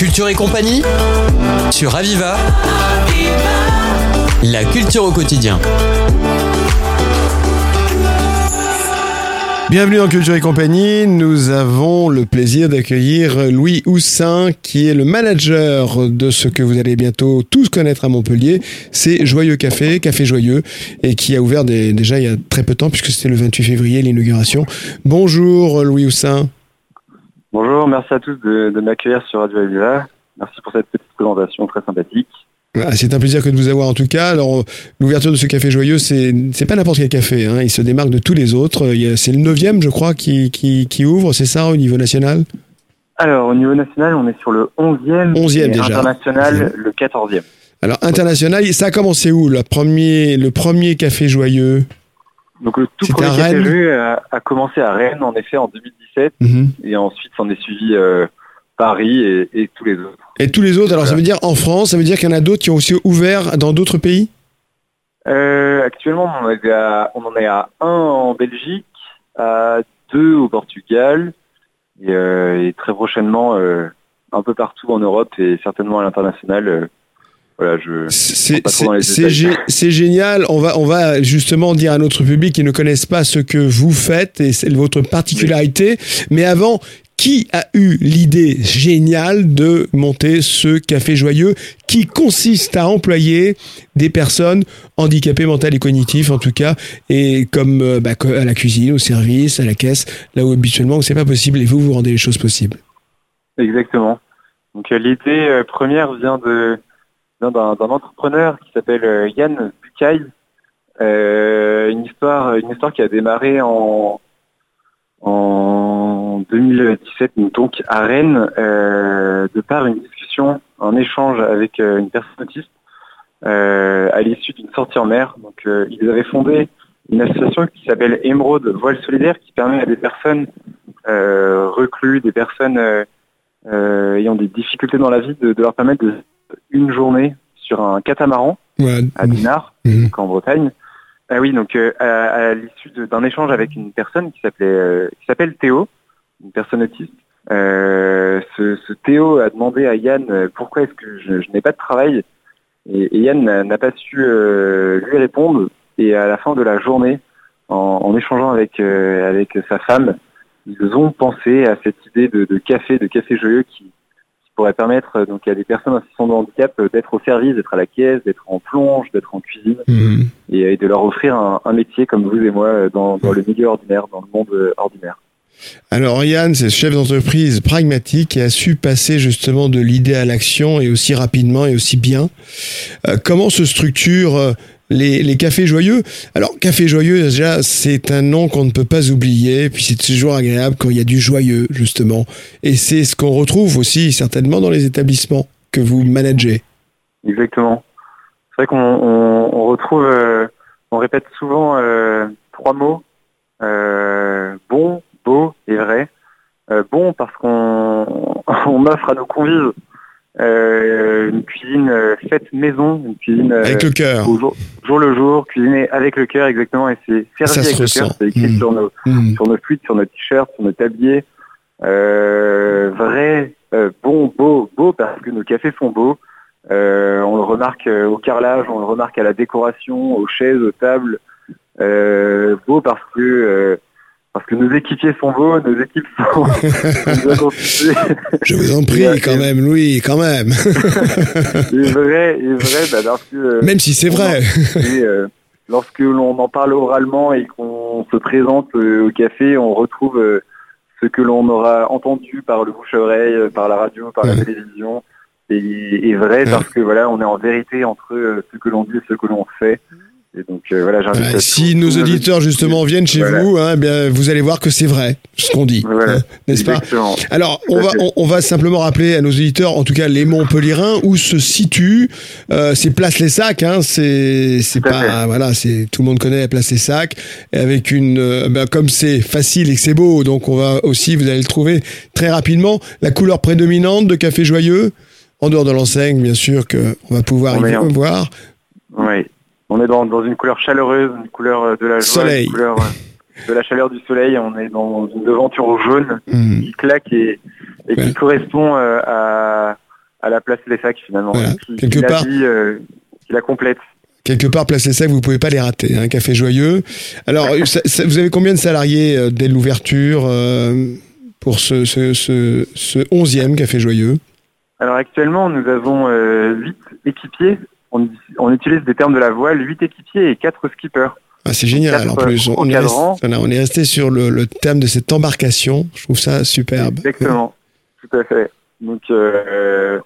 Culture et compagnie sur Aviva. La culture au quotidien. Bienvenue dans Culture et compagnie. Nous avons le plaisir d'accueillir Louis Houssin, qui est le manager de ce que vous allez bientôt tous connaître à Montpellier. C'est Joyeux Café, Café Joyeux, et qui a ouvert déjà il y a très peu de temps, puisque c'était le 28 février l'inauguration. Bonjour Louis Houssin. Bonjour, merci à tous de, de m'accueillir sur Radio Aviva. Merci pour cette petite présentation très sympathique. Ah, C'est un plaisir que de vous avoir en tout cas. Alors, l'ouverture de ce café joyeux, c'est c'est pas n'importe quel café. Hein. Il se démarque de tous les autres. C'est le neuvième, je crois, qui, qui, qui ouvre, c'est ça, au niveau national? Alors, au niveau national, on est sur le 11e. 11e et déjà. international, le 14e. Alors, international, ça a commencé où le premier, le premier café joyeux? Donc, le tout premier Jeu a, a commencé à Rennes, en effet, en 2017. Mhm. Et ensuite, s'en est suivi euh, Paris et, et tous les autres. Et tous les autres, alors ça veut dire en France, ça veut dire qu'il y en a d'autres qui ont aussi ouvert dans d'autres pays? Euh, actuellement, on en, est à, on en est à un en Belgique, à deux au Portugal, et, euh, et très prochainement euh, un peu partout en Europe et certainement à l'international. Voilà, je C'est génial. On va, on va justement dire à notre public qui ne connaissent pas ce que vous faites et c'est votre particularité. Mais avant, qui a eu l'idée géniale de monter ce café joyeux qui consiste à employer des personnes handicapées mentales et cognitives en tout cas et comme euh, bah, à la cuisine, au service, à la caisse, là où habituellement c'est pas possible et vous vous rendez les choses possibles. Exactement. Donc euh, l'idée euh, première vient de d'un entrepreneur qui s'appelle euh, Yann Bucaille. Euh, une histoire une histoire qui a démarré en en 2017 donc à Rennes euh, de par une discussion un échange avec une personne autiste à l'issue d'une sortie en mer. Donc ils avaient fondé une association qui s'appelle Émeraude Voile Solidaire qui permet à des personnes euh, recluses, des personnes ayant des difficultés dans la vie, de, de leur permettre de une journée sur un catamaran Ouais. à Dinard, Mhm. donc en Bretagne. Ah oui, donc euh, à, à l'issue d'un échange avec une personne qui s'appelait, euh, qui s'appelle Théo, une personne autiste. Euh, ce, ce Théo a demandé à Yann pourquoi est-ce que je, je n'ai pas de travail? Et, et Yann n'a pas su lui répondre. Et à la fin de la journée, en, en échangeant avec avec sa femme, ils ont pensé à cette idée de, de café, de café joyeux qui pourrait permettre euh, donc à des personnes en situation de handicap euh, d'être au service, d'être à la caisse, d'être en plonge, d'être en cuisine Mhm. et, et de leur offrir un, un métier comme vous et moi euh, dans, le milieu ordinaire, dans le monde euh, ordinaire. Alors Yann, c'est ce chef d'entreprise pragmatique qui a su passer justement de l'idée à l'action et aussi rapidement et aussi bien. Euh, comment se structurent euh, les, cafés joyeux Alors café joyeux déjà c'est un nom qu'on ne peut pas oublier, puis c'est toujours agréable quand il y a du joyeux justement. Et c'est ce qu'on retrouve aussi certainement dans les établissements que vous managez. Exactement. C'est vrai qu'on on, on retrouve, euh, on répète souvent euh, trois mots euh, bon, beau et vrai. Bon parce qu'on on offre à nos convives une cuisine euh, faite maison, une cuisine euh, Avec le cœur. au jour, jour le jour, cuisinée avec le cœur exactement, et c'est servi avec le cœur. C'est écrit Mm. sur nos Mhm. sur nos fluides, sur nos t-shirts, sur nos tabliers. Euh, vrai, euh, bon, beau, beau parce que nos cafés sont beaux. Euh, on le remarque euh, au carrelage, on le remarque à la décoration, aux chaises, aux tables. Euh, beau parce que euh, parce que nos équipiers sont beaux, nos équipes sont. Je vous en prie quand même, Louis, quand même. Et vrai, et vrai, bah, parce que euh, même si c'est vrai. Et, euh, lorsque l'on en parle oralement et qu'on se présente euh, au café, on retrouve ce que l'on aura entendu par le bouche-oreille, par la radio, par la télévision, et, et vrai Ouais. parce que voilà, on est en vérité entre ce que l'on dit et ce que l'on fait. Et donc euh, voilà, j'invite Ouais, si nos auditeurs justement viennent chez Voilà. vous, hein, bien, vous allez voir que c'est vrai ce qu'on dit, Voilà. hein, n'est-ce pas. Alors, on va, on, on va simplement rappeler à nos auditeurs, en tout cas les Montpellierins, où se situe euh, c'est Place les Sacs. Hein, c'est c'est pas fait. voilà, c'est tout le monde connaît la Place les Sacs. Et avec une, euh, ben, comme c'est facile et que c'est beau, donc on va aussi, vous allez le trouver très rapidement. La couleur prédominante de Café Joyeux, en dehors de l'enseigne, bien sûr que on va pouvoir On y voir. Oui. On est dans, dans une couleur chaleureuse, une couleur euh, de la joie, Soleil. une couleur euh, de la chaleur du soleil. On est dans une devanture jaune Hmm. qui claque et, et Ouais. qui correspond euh, à, à la place les sacs finalement. Voilà. Qui, Quelque qui la part- euh, qui la complète. Quelque part, Place les Sacs, vous pouvez pas les rater. Un café joyeux. Alors, ça- ça- vous avez combien de salariés dès l'ouverture euh, pour ce, ce, ce, ce 11e café joyeux? Alors actuellement, nous avons euh, 8 équipiers. On, on utilise des termes de la voile, 8 équipiers et 4 skippers. ah, C'est génial. Quatre, En plus, on, on est resté, on est resté sur le, le thème de cette embarcation. Je trouve ça superbe. Exactement, tout à fait. Donc euh,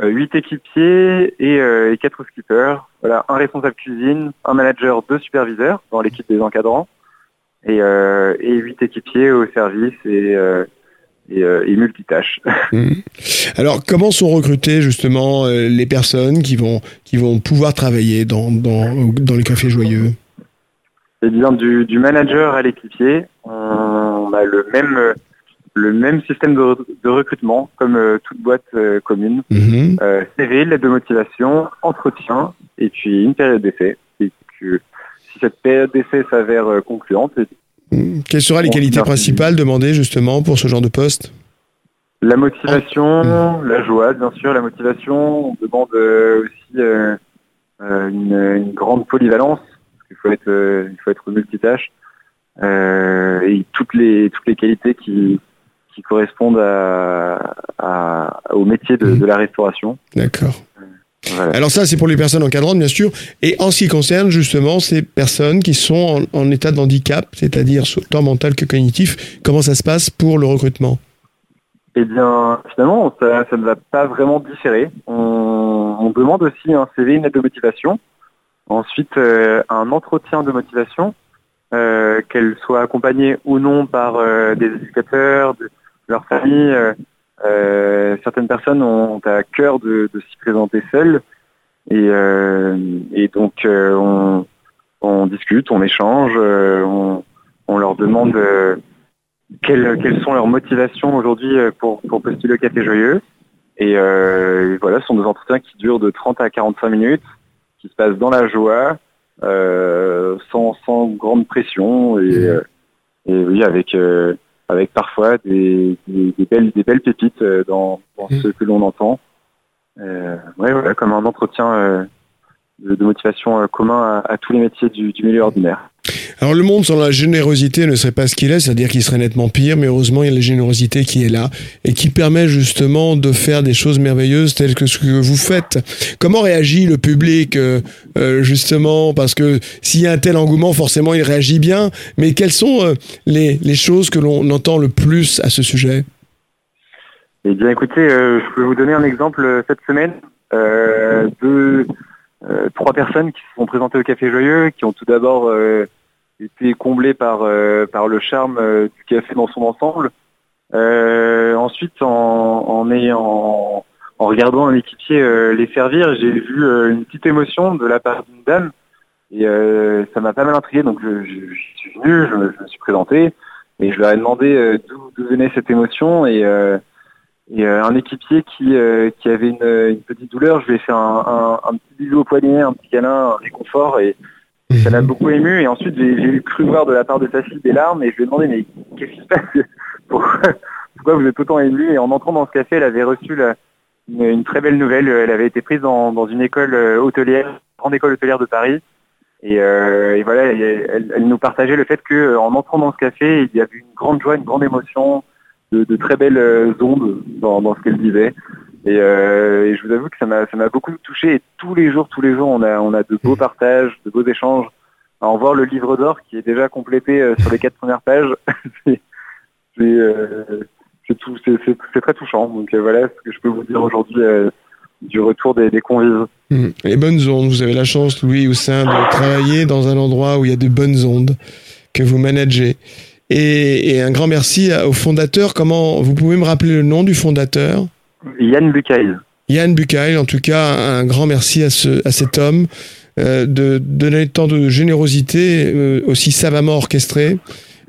euh, 8 équipiers et, euh, et 4 skippers. Voilà, un responsable cuisine, un manager, deux superviseurs dans l'équipe des encadrants et, euh, et 8 équipiers au service et, euh, et, euh, et multitâches. Mhm. Alors, comment sont recrutées justement euh, les personnes qui vont, qui vont pouvoir travailler dans, dans, dans les cafés joyeux? Et bien du, du manager à l'équipier, on a le même le même système de, re- de recrutement comme euh, toute boîte euh, commune. CV, lettre de motivation, entretien et puis une période d'essai. Et que si cette période d'essai s'avère concluante. Quelles seraient les qualités principales demandées justement pour ce genre de poste? La motivation, la joie, bien sûr, la motivation. On demande euh, aussi euh, euh, une, une grande polyvalence. Parce qu'il faut être, il faut être multitâche euh, et toutes les toutes les qualités qui qui correspondent à, à- au métier de, de la restauration. D'accord. Voilà. Alors ça, c'est pour les personnes encadrantes, bien sûr. Et en ce qui concerne justement ces personnes qui sont en, en état de handicap, c'est-à-dire tant mental que cognitif, comment ça se passe pour le recrutement? Eh bien, finalement, ça, ça ne va pas vraiment différer. On, on demande aussi un CV, une lettre de motivation. Ensuite, euh, un entretien de motivation, euh, qu'elle soit accompagnée ou non par euh, des éducateurs, de, de leur famille. Euh, certaines personnes ont à cœur de, s'y présenter seules. Et, euh, donc, euh, on, discute, on échange, on, leur demande... quelles, sont leurs motivations aujourd'hui pour, postuler au Café Joyeux. Et, euh, voilà, ce sont des entretiens qui durent de 30 à 45 minutes, qui se passent dans la joie, sans, grande pression et, oui, avec, avec parfois des, des, des belles, des belles pépites euh, dans, dans Mhm. ce que l'on entend. Euh, ouais, voilà, comme un entretien euh, de, de motivation commun à, à tous les métiers du, du milieu ordinaire. Alors le monde sans la générosité ne serait pas ce qu'il est, c'est-à-dire qu'il serait nettement pire, mais heureusement il y a la générosité qui est là et qui permet justement de faire des choses merveilleuses telles que ce que vous faites. Comment réagit le public euh, euh, justement? Parce que s'il y a un tel engouement, forcément il réagit bien, mais quelles sont euh, les, choses que l'on entend le plus à ce sujet? Eh bien, écoutez, euh, je peux vous donner un exemple cette semaine. Euh, de euh, trois personnes qui se sont présentées au Café Joyeux, qui ont tout d'abord été comblées par euh, par le charme euh, du café dans son ensemble. Euh, ensuite, en, ayant en regardant un équipier les servir, j'ai vu une petite émotion de la part d'une dame et ça m'a pas mal intrigué. Donc, je, suis venu, je, me- suis présenté et je leur ai demandé d'où venait cette émotion et un équipier qui, qui avait une, petite douleur, je lui ai fait un, un, un petit bisou au poignet, un petit câlin, un réconfort, et ça l'a beaucoup ému. Et ensuite, j'ai cru voir de la part de sa fille des larmes, et je lui ai demandé, mais qu'est-ce qui se passe? Pourquoi, pourquoi vous êtes autant ému? Et en entrant dans ce café, elle avait reçu la- une, une très belle nouvelle. Elle avait été prise dans, dans une école euh, hôtelière, grande école hôtelière de Paris. Et, euh, et voilà, elle, elle nous partageait le fait que en entrant dans ce café, il y avait une grande joie, une grande émotion, de, de très belles euh, ondes dans, dans ce qu'elle disait. Et, euh, et je vous avoue que ça m'a ça m'a beaucoup touché. Et tous les jours, tous les jours, on a on a de beaux partages, de beaux échanges. À en voir le livre d'or qui est déjà complété euh, sur les quatre premières pages. c'est euh, c'est très touchant. Donc voilà ce que je peux vous dire aujourd'hui du retour des, des convives. Hmm. Les bonnes ondes, vous avez la chance, Louis Houssin, de travailler dans un endroit où il y a de bonnes ondes que vous managez. Et, et un grand merci au fondateur. Comment vous pouvez me rappeler le nom du fondateur? Yann Bucaille. Yann Bucaille, en tout cas, un grand merci à cet homme euh, de donner tant de générosité, euh, aussi savamment orchestrée,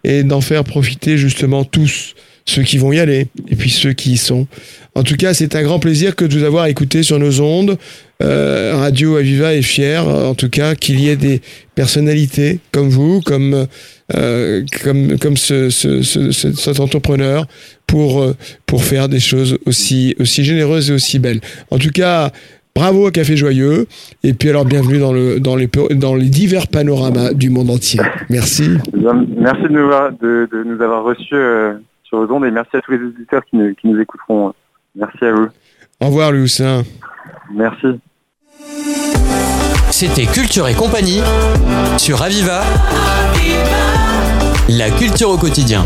et d'en faire profiter justement tous ceux qui vont y aller et puis ceux qui y sont. En tout cas, c'est un grand plaisir que de vous avoir écouté sur nos ondes. Euh, Radio Aviva est fier, en tout cas, qu'il y ait des personnalités comme vous, comme euh, comme comme ce, ce, ce, cet entrepreneur pour euh, pour faire des choses aussi aussi généreuses et aussi belles. En tout cas, Bravo au Café Joyeux. Et puis alors, bienvenue dans, le, dans, les, dans les divers panoramas du monde entier. Merci. Merci de nous avoir, de, de nous avoir reçus euh, sur vos ondes et merci à tous les auditeurs qui nous, qui nous écouteront. Merci à vous. Au revoir, Lucien. Merci. C'était Culture et compagnie sur Aviva. La culture au quotidien.